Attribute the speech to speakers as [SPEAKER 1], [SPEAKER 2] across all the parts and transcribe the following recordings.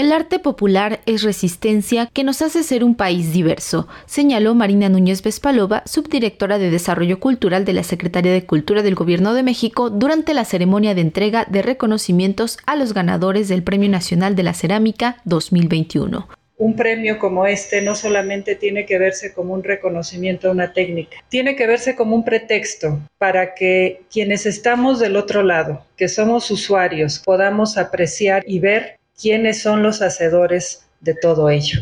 [SPEAKER 1] El arte popular es resistencia que nos hace ser un país diverso, señaló Marina Núñez Vespalova, subdirectora de Desarrollo Cultural de la Secretaría de Cultura del Gobierno de México, durante la ceremonia de entrega de reconocimientos a los ganadores del Premio Nacional de la Cerámica 2021
[SPEAKER 2] un premio como este no solamente tiene que verse como un reconocimiento a una técnica, tiene que verse como un pretexto para que quienes estamos del otro lado, que somos usuarios, podamos apreciar y ver quiénes son los hacedores de todo ello.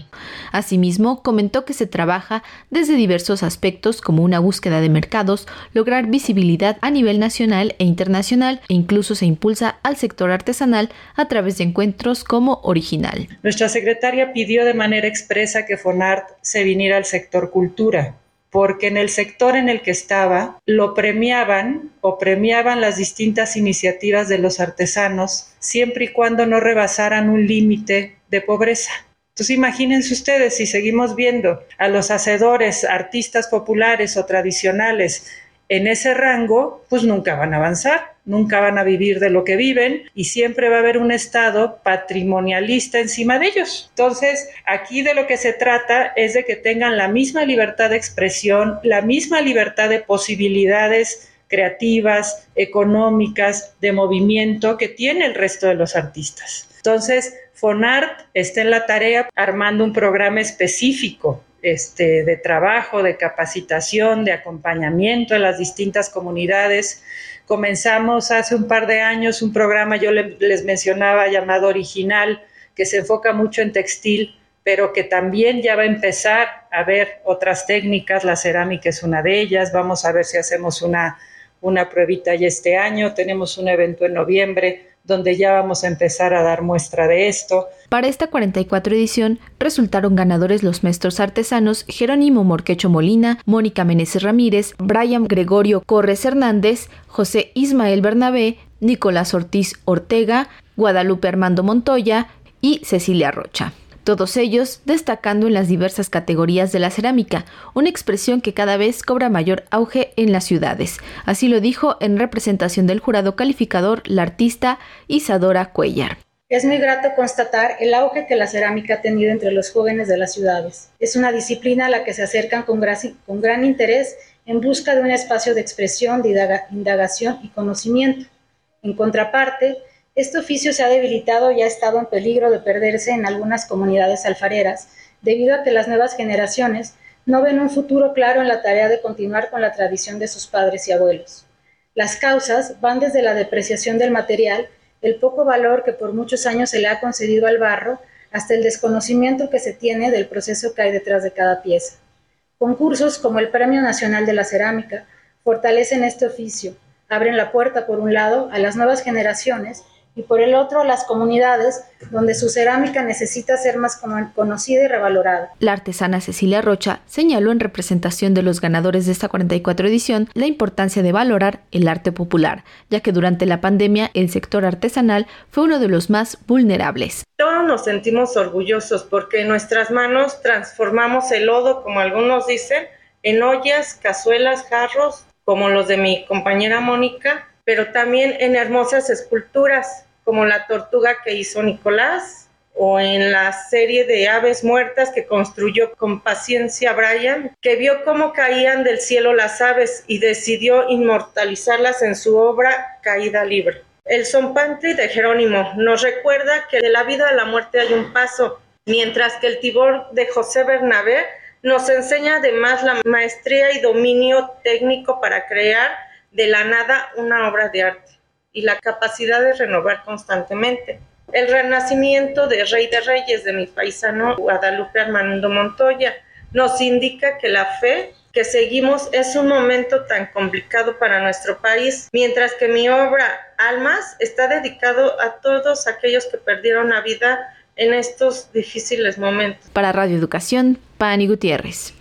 [SPEAKER 1] Asimismo, comentó que se trabaja desde diversos aspectos como una búsqueda de mercados, lograr visibilidad a nivel nacional e internacional e incluso se impulsa al sector artesanal a través de encuentros como Original.
[SPEAKER 2] Nuestra secretaria pidió de manera expresa que FONART se viniera al sector cultura porque en el sector en el que estaba lo premiaban o premiaban las distintas iniciativas de los artesanos siempre y cuando no rebasaran un límite de pobreza. Entonces imagínense ustedes si seguimos viendo a los hacedores, artistas populares o tradicionales en ese rango, pues nunca van a avanzar, nunca van a vivir de lo que viven y siempre va a haber un Estado patrimonialista encima de ellos. Entonces, aquí de lo que se trata es de que tengan la misma libertad de expresión, la misma libertad de posibilidades creativas, económicas, de movimiento que tiene el resto de los artistas. Entonces, Fonart está en la tarea armando un programa específico este, de trabajo, de capacitación, de acompañamiento en las distintas comunidades. Comenzamos hace un par de años un programa, yo les mencionaba, llamado Original, que se enfoca mucho en textil, pero que también ya va a empezar a ver otras técnicas. La cerámica es una de ellas. Vamos a ver si hacemos una, una pruebita ya este año. Tenemos un evento en noviembre donde ya vamos a empezar a dar muestra de esto.
[SPEAKER 1] Para esta 44 edición resultaron ganadores los maestros artesanos Jerónimo Morquecho Molina, Mónica Meneses Ramírez, Brian Gregorio Corres Hernández, José Ismael Bernabé, Nicolás Ortiz Ortega, Guadalupe Armando Montoya y Cecilia Rocha todos ellos destacando en las diversas categorías de la cerámica, una expresión que cada vez cobra mayor auge en las ciudades. Así lo dijo en representación del jurado calificador la artista Isadora Cuellar.
[SPEAKER 3] Es muy grato constatar el auge que la cerámica ha tenido entre los jóvenes de las ciudades. Es una disciplina a la que se acercan con, con gran interés en busca de un espacio de expresión, de indagación y conocimiento. En contraparte, este oficio se ha debilitado y ha estado en peligro de perderse en algunas comunidades alfareras, debido a que las nuevas generaciones no ven un futuro claro en la tarea de continuar con la tradición de sus padres y abuelos. Las causas van desde la depreciación del material, el poco valor que por muchos años se le ha concedido al barro, hasta el desconocimiento que se tiene del proceso que hay detrás de cada pieza. Concursos como el Premio Nacional de la Cerámica fortalecen este oficio, abren la puerta, por un lado, a las nuevas generaciones y por el otro las comunidades donde su cerámica necesita ser más conocida y revalorada.
[SPEAKER 1] La artesana Cecilia Rocha señaló en representación de los ganadores de esta 44 edición la importancia de valorar el arte popular, ya que durante la pandemia el sector artesanal fue uno de los más vulnerables.
[SPEAKER 4] Todos nos sentimos orgullosos porque en nuestras manos transformamos el lodo, como algunos dicen, en ollas, cazuelas, jarros, como los de mi compañera Mónica, pero también en hermosas esculturas como la tortuga que hizo Nicolás o en la serie de aves muertas que construyó con paciencia Brian, que vio cómo caían del cielo las aves y decidió inmortalizarlas en su obra Caída Libre. El Zompantli de Jerónimo nos recuerda que de la vida a la muerte hay un paso, mientras que el Tibor de José Bernabé nos enseña además la maestría y dominio técnico para crear de la nada una obra de arte y la capacidad de renovar constantemente. El renacimiento de Rey de Reyes de mi paisano Guadalupe Armando Montoya nos indica que la fe que seguimos es un momento tan complicado para nuestro país, mientras que mi obra Almas está dedicado a todos aquellos que perdieron la vida en estos difíciles momentos.
[SPEAKER 1] Para Radio Educación, Pani Gutiérrez.